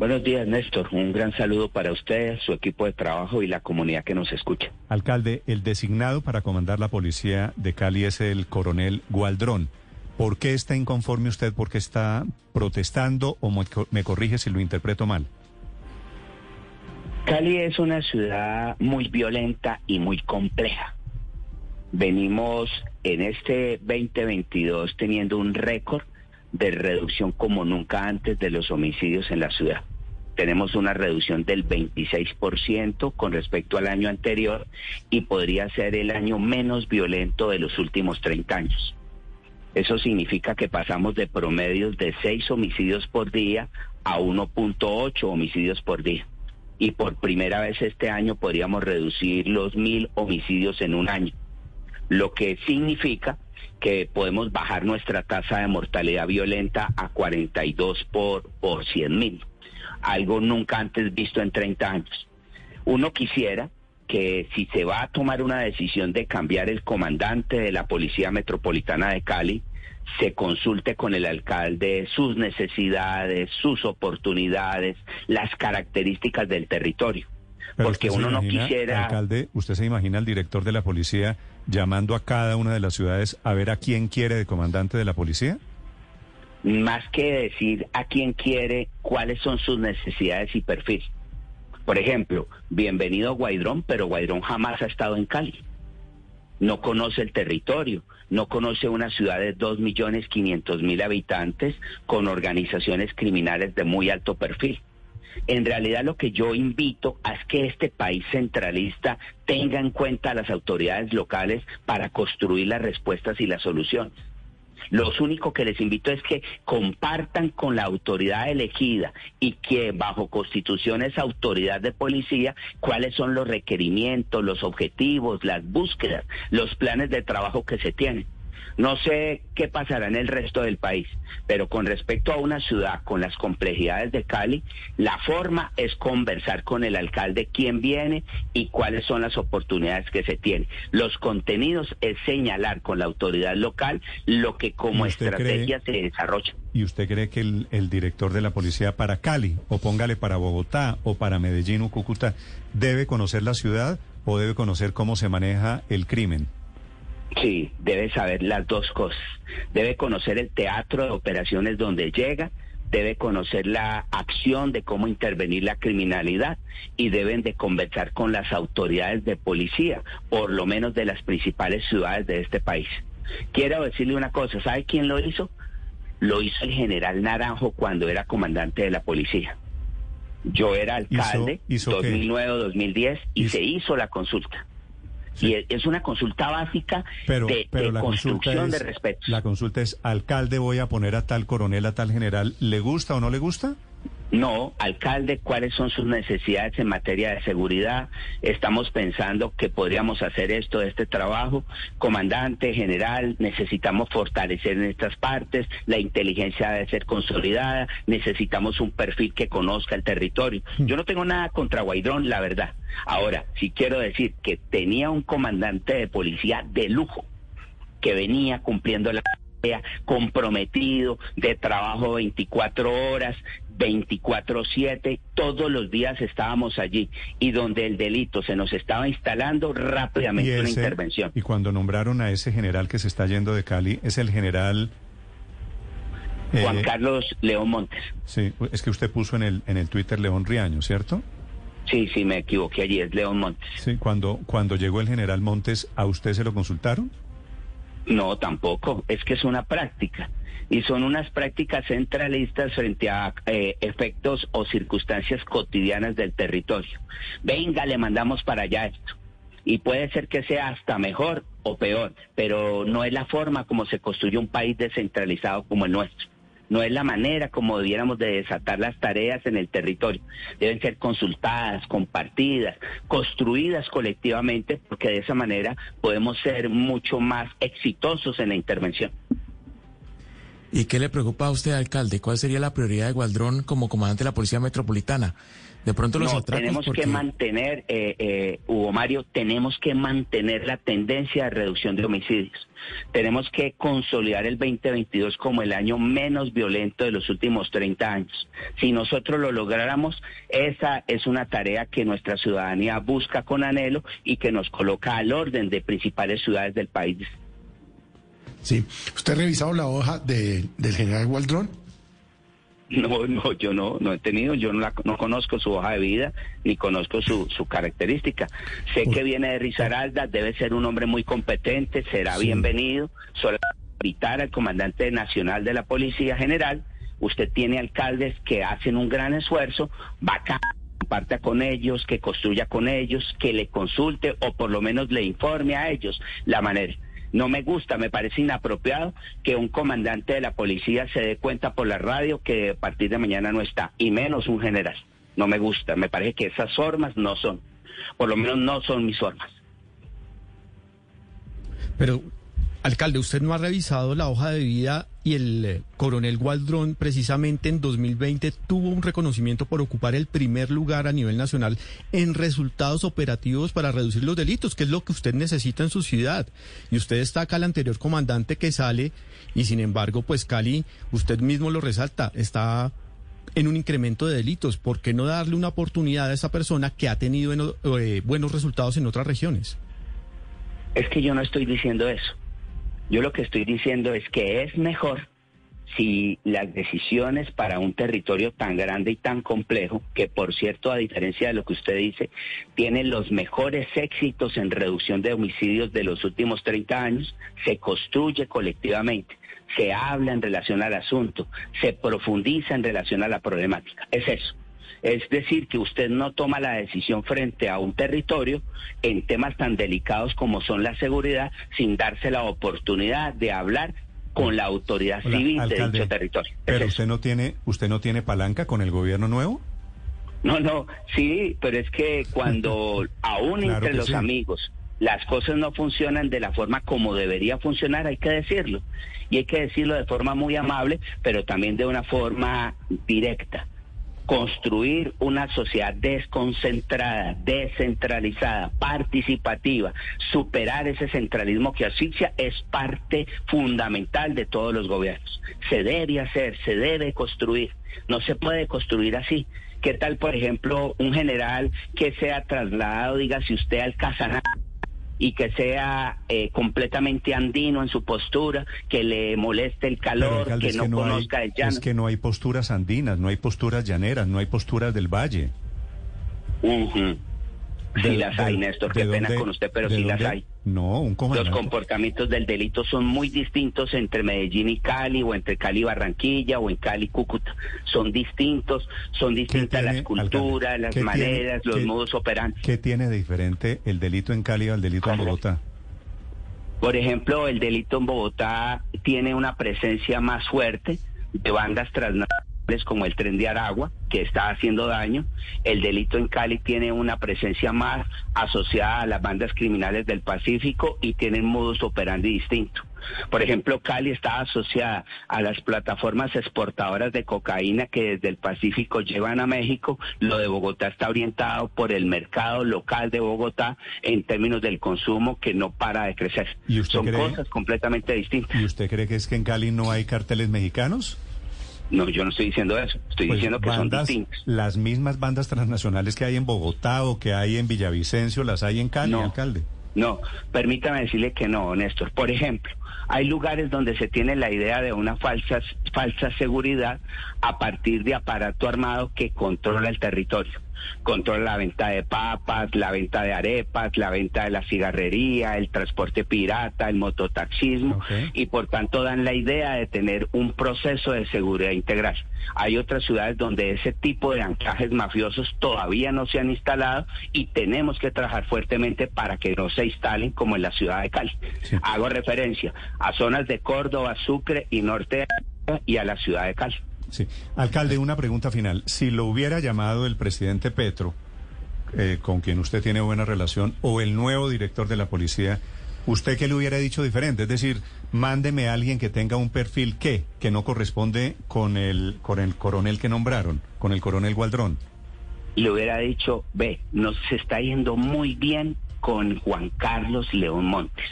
Buenos días, Néstor. Un gran saludo para usted, su equipo de trabajo y la comunidad que nos escucha. Alcalde, el designado para comandar la policía de Cali es el coronel Gualdrón. ¿Por qué está inconforme usted? ¿Por qué está protestando o me co- me corrige si lo interpreto mal? Cali es una ciudad muy violenta y muy compleja. Venimos en este 2022 teniendo un récord de reducción como nunca antes de los homicidios en la ciudad. Tenemos una reducción del 26% con respecto al año anterior y podría ser el año menos violento de los últimos 30 años. Eso significa que pasamos de promedios de 6 homicidios por día a 1.8 homicidios por día. Y por primera vez este año podríamos reducir los mil homicidios en un año. Lo que significa que podemos bajar nuestra tasa de mortalidad violenta a 42 por, por 100 mil. Algo nunca antes visto en 30 años. Uno quisiera que si se va a tomar una decisión de cambiar el comandante de la Policía Metropolitana de Cali, se consulte con el alcalde sus necesidades, sus oportunidades, las características del territorio. Pero Porque uno no quisiera... Alcalde, ¿usted se imagina al director de la policía llamando a cada una de las ciudades a ver a quién quiere de comandante de la policía? Más que decir a quién quiere, cuáles son sus necesidades y perfil. Por ejemplo, bienvenido Guaidrón, pero Guaidrón jamás ha estado en Cali. No conoce el territorio, no conoce una ciudad de 2.500.000 habitantes con organizaciones criminales de muy alto perfil. En realidad lo que yo invito es que este país centralista tenga en cuenta a las autoridades locales para construir las respuestas y las soluciones. Lo único que les invito es que compartan con la autoridad elegida y que bajo constitución es autoridad de policía cuáles son los requerimientos, los objetivos, las búsquedas, los planes de trabajo que se tienen. No sé qué pasará en el resto del país, pero con respecto a una ciudad con las complejidades de Cali, la forma es conversar con el alcalde quién viene y cuáles son las oportunidades que se tienen. Los contenidos es señalar con la autoridad local lo que como ¿Y usted estrategia se desarrolla. ¿Y usted cree que el, el director de la policía para Cali, o póngale para Bogotá, o para Medellín o Cúcuta, debe conocer la ciudad o debe conocer cómo se maneja el crimen? Sí, debe saber las dos cosas. Debe conocer el teatro de operaciones donde llega, debe conocer la acción de cómo intervenir la criminalidad y deben de conversar con las autoridades de policía, por lo menos de las principales ciudades de este país. Quiero decirle una cosa, ¿sabe quién lo hizo? Lo hizo el general Naranjo cuando era comandante de la policía. Yo era alcalde, hizo qué? 2009-2010, y Hizo- se hizo la consulta. Sí. Y es- una consulta básica Pero, de, pero de la consulta construcción es, de respeto. la consulta es, alcalde, voy a poner a tal coronel, a tal general, ¿le gusta o no le gusta? No, alcalde, ¿cuáles son sus necesidades en materia de seguridad? Estamos pensando que podríamos hacer esto, este trabajo. Comandante, general, necesitamos fortalecer en estas partes, la inteligencia debe ser consolidada, necesitamos un perfil que conozca el territorio. Yo no tengo nada contra Guaidrón, la verdad. Ahora, sí quiero decir que tenía un comandante de policía de lujo que venía cumpliendo la comprometido, de trabajo 24 horas, 24/7, todos los días estábamos allí y donde el delito se nos estaba instalando rápidamente una ese- intervención. y cuando nombraron a ese general que se está yendo de Cali, es el general... eh, Juan Carlos León Montes. Sí, es que usted puso en el, en el Twitter León Riaño, ¿cierto? Sí, sí, me equivoqué allí, es León Montes. Sí, cuando, cuando llegó el general Montes, ¿a usted se lo consultaron? No, tampoco. Es que es una práctica. Y son unas prácticas centralistas frente a eh, efectos o circunstancias cotidianas del territorio. Venga, le mandamos para allá esto. Y puede ser que sea hasta mejor o peor, pero no es la forma como se construye un país descentralizado como el nuestro. No es la manera como debiéramos de desatar las tareas en el territorio. Deben ser consultadas, compartidas, construidas colectivamente, porque de esa manera podemos ser mucho más exitosos en la intervención. ¿Y qué le preocupa a usted, alcalde? ¿Cuál sería la prioridad de Gualdrón como comandante de la Policía Metropolitana? De pronto los no, atracos tenemos porque... que mantener, eh, eh, Hugo Mario, tenemos que mantener la tendencia de reducción de homicidios. Tenemos que consolidar el 2022 como el año menos violento de los últimos 30 años. Si nosotros lo lográramos, esa es una tarea que nuestra ciudadanía busca con anhelo y que nos coloca al orden de principales ciudades del país. Sí. ¿Usted ha revisado la hoja de, del general Waldrón? No, no, yo no, no he tenido, yo no, la, no conozco su hoja de vida, ni conozco su, su característica. Sé que viene de Risaralda, debe ser un hombre muy competente, será Sí. bienvenido. Solo invitar al comandante nacional de la Policía General. Usted tiene alcaldes que hacen un gran esfuerzo, va acá, comparta con ellos, que construya con ellos, que le consulte o por lo menos le informe a ellos la manera. No me gusta, me parece inapropiado que un comandante de la policía se dé cuenta por la radio que a partir de mañana no está, y menos un general. No me gusta, me parece que esas formas no son, por lo menos no son mis formas. Pero, alcalde, usted no ha revisado la hoja de vida y el eh, coronel Waldrón precisamente en 2020 tuvo un reconocimiento por ocupar el primer lugar a nivel nacional en resultados operativos para reducir los delitos, que es lo que usted necesita en su ciudad. Y usted destaca al anterior comandante que sale y sin embargo, pues Cali, usted mismo lo resalta, está en un incremento de delitos. ¿Por qué no darle una oportunidad a esa persona que ha tenido en- eh, buenos resultados en otras regiones? Es que yo no estoy diciendo eso. Yo lo que estoy diciendo es que es mejor si las decisiones para un territorio tan grande y tan complejo, que por cierto, a diferencia de lo que usted dice, tiene los mejores éxitos en reducción de homicidios de los últimos 30 años, se construye colectivamente, se habla en relación al asunto, se profundiza en relación a la problemática. Es eso. Es decir, que usted no toma la decisión frente a un territorio en temas tan delicados como son la seguridad sin darse la oportunidad de hablar con la autoridad Hola, civil de dicho territorio. Es Pero eso. usted no tiene, usted no tiene palanca con el gobierno nuevo. No, no, sí, pero es que cuando aún Claro entre los sí. amigos las cosas no funcionan de la forma como debería funcionar, hay que decirlo. Y hay que decirlo de forma muy amable, pero también de una forma directa. Construir una sociedad desconcentrada, descentralizada, participativa, superar ese centralismo que asfixia es parte fundamental de todos los gobiernos. Se debe hacer, se debe construir. No se puede construir así. ¿Qué tal, por ejemplo, un general que sea trasladado, diga si usted al y que sea eh, completamente andino en su postura, que le moleste el calor, alcalde, que no, que no hay, conozca el llano? es que no hay posturas andinas, no hay posturas llaneras, no hay posturas del valle. Ujú. Sí ¿De- las hay, Néstor, qué pena dónde- con usted, pero sí las hay. No, un Los comandante. comportamientos del delito son muy distintos entre Medellín y Cali, o entre Cali y Barranquilla, o en Cali y Cúcuta. Son distintos, son distintas tiene, las culturas, alcalde? las ¿Qué tiene- maneras, los modus operandi. ¿Qué tiene de diferente el delito en Cali al delito en. Bogotá? Por ejemplo, el delito en Bogotá tiene una presencia más fuerte de bandas transnacionales como el tren de Aragua, que está haciendo daño. El delito en Cali tiene una presencia más asociada a las bandas criminales del Pacífico y tiene un modus operandi distinto. Por ejemplo, Cali está asociada a las plataformas exportadoras de cocaína que desde el Pacífico llevan a México. Lo de Bogotá está orientado por el mercado local de Bogotá en términos del consumo que no para de crecer. ¿Y usted Son cree- cosas completamente distintas. ¿Y usted cree que es que en Cali no hay carteles mexicanos? No, yo no estoy diciendo eso. Estoy Pues diciendo que bandas, son distintas. Las mismas bandas transnacionales que hay en Bogotá o que hay en Villavicencio, las hay en Cali, No. alcalde. No, permítame decirle que no, Néstor. Por ejemplo, hay lugares donde se tiene la idea de una falsa, falsa seguridad a partir de aparato armado que controla el territorio controla la venta de papas, la venta de arepas, la venta de la cigarrería, el transporte pirata, el mototaxismo y por tanto dan la idea de tener un proceso de seguridad integral. Hay otras ciudades donde ese tipo de anclajes mafiosos todavía no se han instalado y tenemos que trabajar fuertemente para que no se instalen como en la ciudad de Cali. Sí. Hago referencia a zonas de Córdoba, Sucre y norte de y a la ciudad de Cali. Sí. Alcalde, una pregunta final. Si lo hubiera llamado el presidente Petro, eh, con quien usted tiene buena relación, o el nuevo director de la policía, ¿usted qué le hubiera dicho diferente? Es decir, mándeme a alguien que tenga un perfil que, que no corresponde con el, con el coronel que nombraron, con el coronel Gualdrón. le hubiera dicho, ve, nos está yendo muy bien con Juan Carlos León Montes.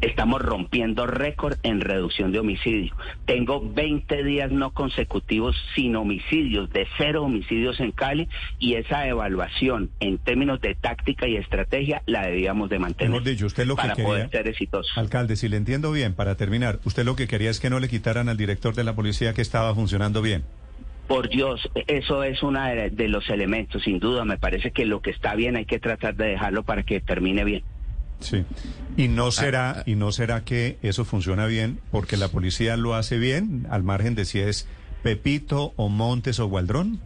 Estamos rompiendo récord en reducción de homicidio. Tengo 20 días no consecutivos sin homicidios, de cero homicidios en Cali, y esa evaluación en términos de táctica y estrategia la debíamos de mantener Mejor dicho, usted lo que para quería- poder ser exitosos. Alcalde, si le entiendo bien, para terminar, usted lo que quería es que no le quitaran al director de la policía que estaba funcionando bien. Por Dios, eso es uno de los elementos, sin duda. Me parece que lo que está bien hay que tratar de dejarlo para que termine bien. Sí. Y no será y no será que eso funciona bien porque la policía lo hace bien al margen de si es Pepito o Montes o Gualdrón.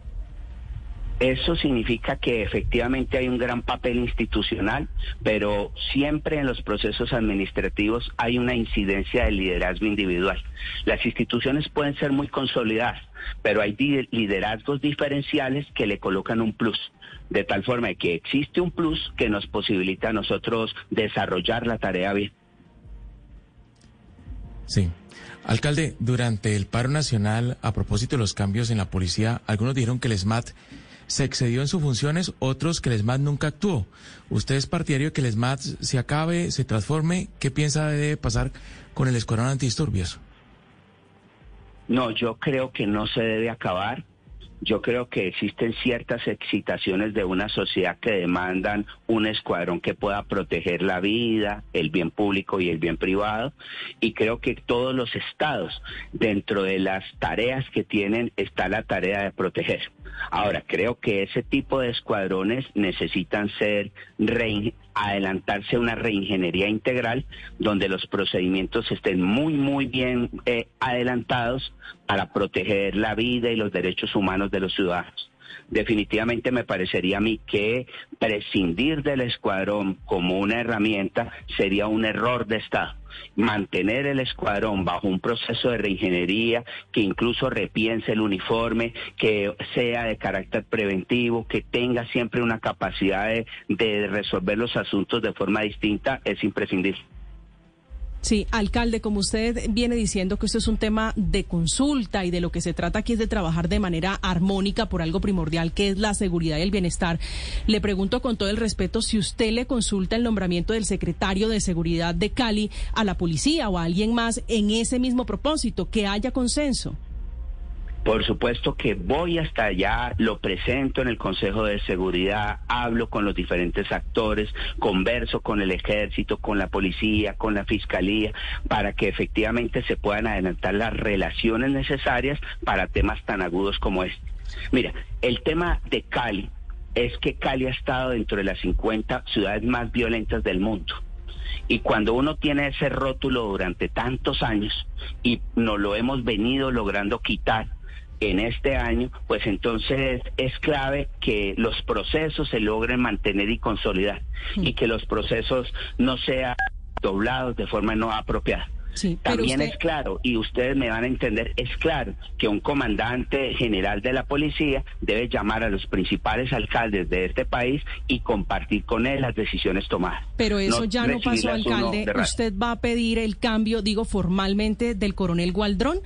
Eso significa que efectivamente hay un gran papel institucional, pero siempre en los procesos administrativos hay una incidencia del liderazgo individual. Las instituciones pueden ser muy consolidadas, pero hay liderazgos diferenciales que le colocan un plus, de tal forma que existe un plus que nos posibilita a nosotros desarrollar la tarea bien. Sí. Alcalde, durante el paro nacional, a propósito de los cambios en la policía, algunos dijeron que el SMAT se excedió en sus funciones, otros que el SMAT nunca actuó. ¿Usted es partidario de que el SMAT se acabe, se transforme? ¿Qué piensa debe pasar con el escuadrón antidisturbios? No, yo creo que no se debe acabar. Yo creo que existen ciertas excitaciones de una sociedad que demandan un escuadrón que pueda proteger la vida, el bien público y el bien privado. Y creo que todos los estados, dentro de las tareas que tienen, está la tarea de proteger. Ahora, creo que ese tipo de escuadrones necesitan ser adelantarse a una reingeniería integral donde los procedimientos estén muy, muy bien eh, adelantados para proteger la vida y los derechos humanos de los ciudadanos. Definitivamente me parecería a mí que prescindir del escuadrón como una herramienta sería un error de Estado. Mantener el escuadrón bajo un proceso de reingeniería que incluso repiense el uniforme, que sea de carácter preventivo, que tenga siempre una capacidad de, resolver los asuntos de forma distinta, es imprescindible. Sí, alcalde, como usted viene diciendo que esto es un tema de consulta y de lo que se trata aquí es de trabajar de manera armónica por algo primordial que es la seguridad y el bienestar, le pregunto con todo el respeto si usted le consulta el nombramiento del secretario de Seguridad de Cali a la policía o a alguien más en ese mismo propósito, que haya consenso. Por supuesto que voy hasta allá, lo presento en el Consejo de Seguridad, hablo con los diferentes actores, converso con el ejército, con la policía, con la fiscalía, para que efectivamente se puedan adelantar las relaciones necesarias para temas tan agudos como este. Mira, el tema de Cali es que Cali ha estado dentro de las 50 ciudades más violentas del mundo. Y cuando uno tiene ese rótulo durante tantos años y no lo hemos venido logrando quitar, en este año, pues entonces es clave que los procesos se logren mantener y consolidar y que los procesos no sean doblados de forma no apropiada. Sí, También usted- es claro, y ustedes me van a entender, es claro que un comandante general de la policía debe llamar a los principales alcaldes de este país y compartir con él las decisiones tomadas. Pero eso ya no pasó, alcalde. ¿Usted va a pedir el cambio, digo, formalmente del coronel Gualdrón?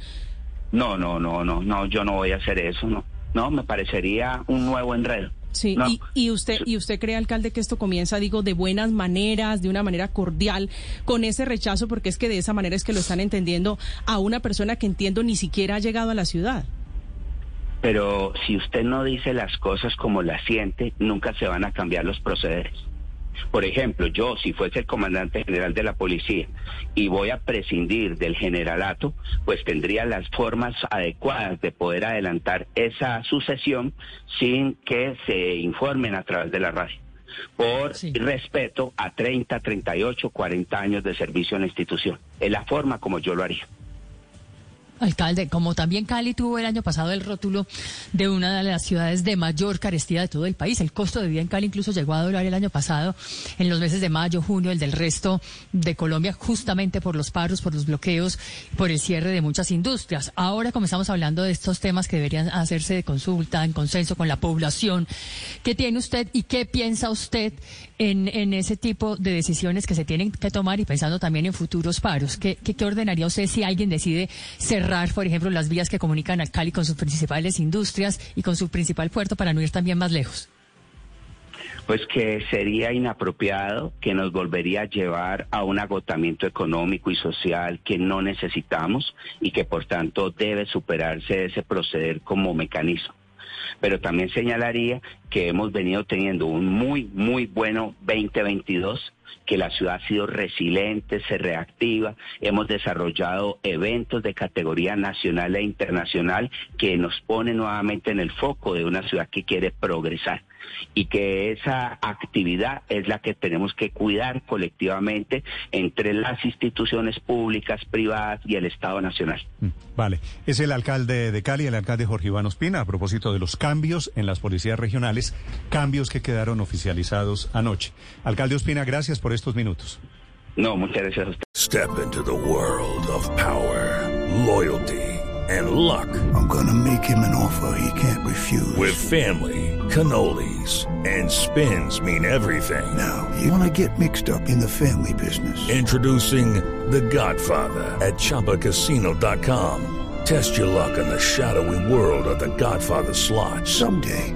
No, no, no, no, no, yo no voy a hacer eso, no. No, me parecería un nuevo enredo. Sí, No. y, y usted y usted cree, alcalde, que esto comienza, digo, de buenas maneras, de una manera cordial, con ese rechazo, porque es que de esa manera es que lo están entendiendo a una persona que entiendo ni siquiera ha llegado a la ciudad. Pero si usted no dice las cosas como las siente, nunca se van a cambiar los procederes. Por ejemplo, yo si fuese el comandante general de la policía y voy a prescindir del generalato, pues tendría las formas adecuadas de poder adelantar esa sucesión sin que se informen a través de la radio. Por respeto a 30, 38, 40 años de servicio en la institución. Es la forma como yo lo haría. Alcalde, como también Cali tuvo el año pasado el rótulo de una de las ciudades de mayor carestía de todo el país, el costo de vida en Cali incluso llegó a doblar el año pasado en los meses de mayo, junio, el del resto de Colombia, justamente por los paros, por los bloqueos, por el cierre de muchas industrias. Ahora comenzamos hablando de estos temas que deberían hacerse de consulta, en consenso con la población. ¿Qué tiene usted y qué piensa usted en, ese tipo de decisiones que se tienen que tomar y pensando también en futuros paros? ¿Qué, qué, qué ordenaría usted si alguien decide cerrar por ejemplo, las vías que comunican a Cali con sus principales industrias y con su principal puerto para no ir también más lejos? Pues que sería inapropiado, que nos volvería a llevar a un agotamiento económico y social que no necesitamos y que por tanto debe superarse ese proceder como mecanismo pero también señalaría que hemos venido teniendo un muy, muy bueno 2022 que la ciudad ha sido resiliente, se reactiva, hemos desarrollado eventos de categoría nacional e internacional que nos pone nuevamente en el foco de una ciudad que quiere progresar y que esa actividad es la que tenemos que cuidar colectivamente entre las instituciones públicas, privadas y el Estado Nacional. Mm, vale, es el alcalde de Cali, el alcalde Jorge Iván Ospina, a propósito de los cambios en las policías regionales, cambios que quedaron oficializados anoche. Alcalde Ospina, gracias por estos minutos. No, muchas gracias a usted. Step into the world of power, loyalty. and luck. I'm gonna make him an offer he can't refuse. With family, cannolis, and spins mean everything. Now, you wanna get mixed up in the family business. Introducing The Godfather at ChumbaCasino.com. Test your luck in the shadowy world of The Godfather slot. Someday,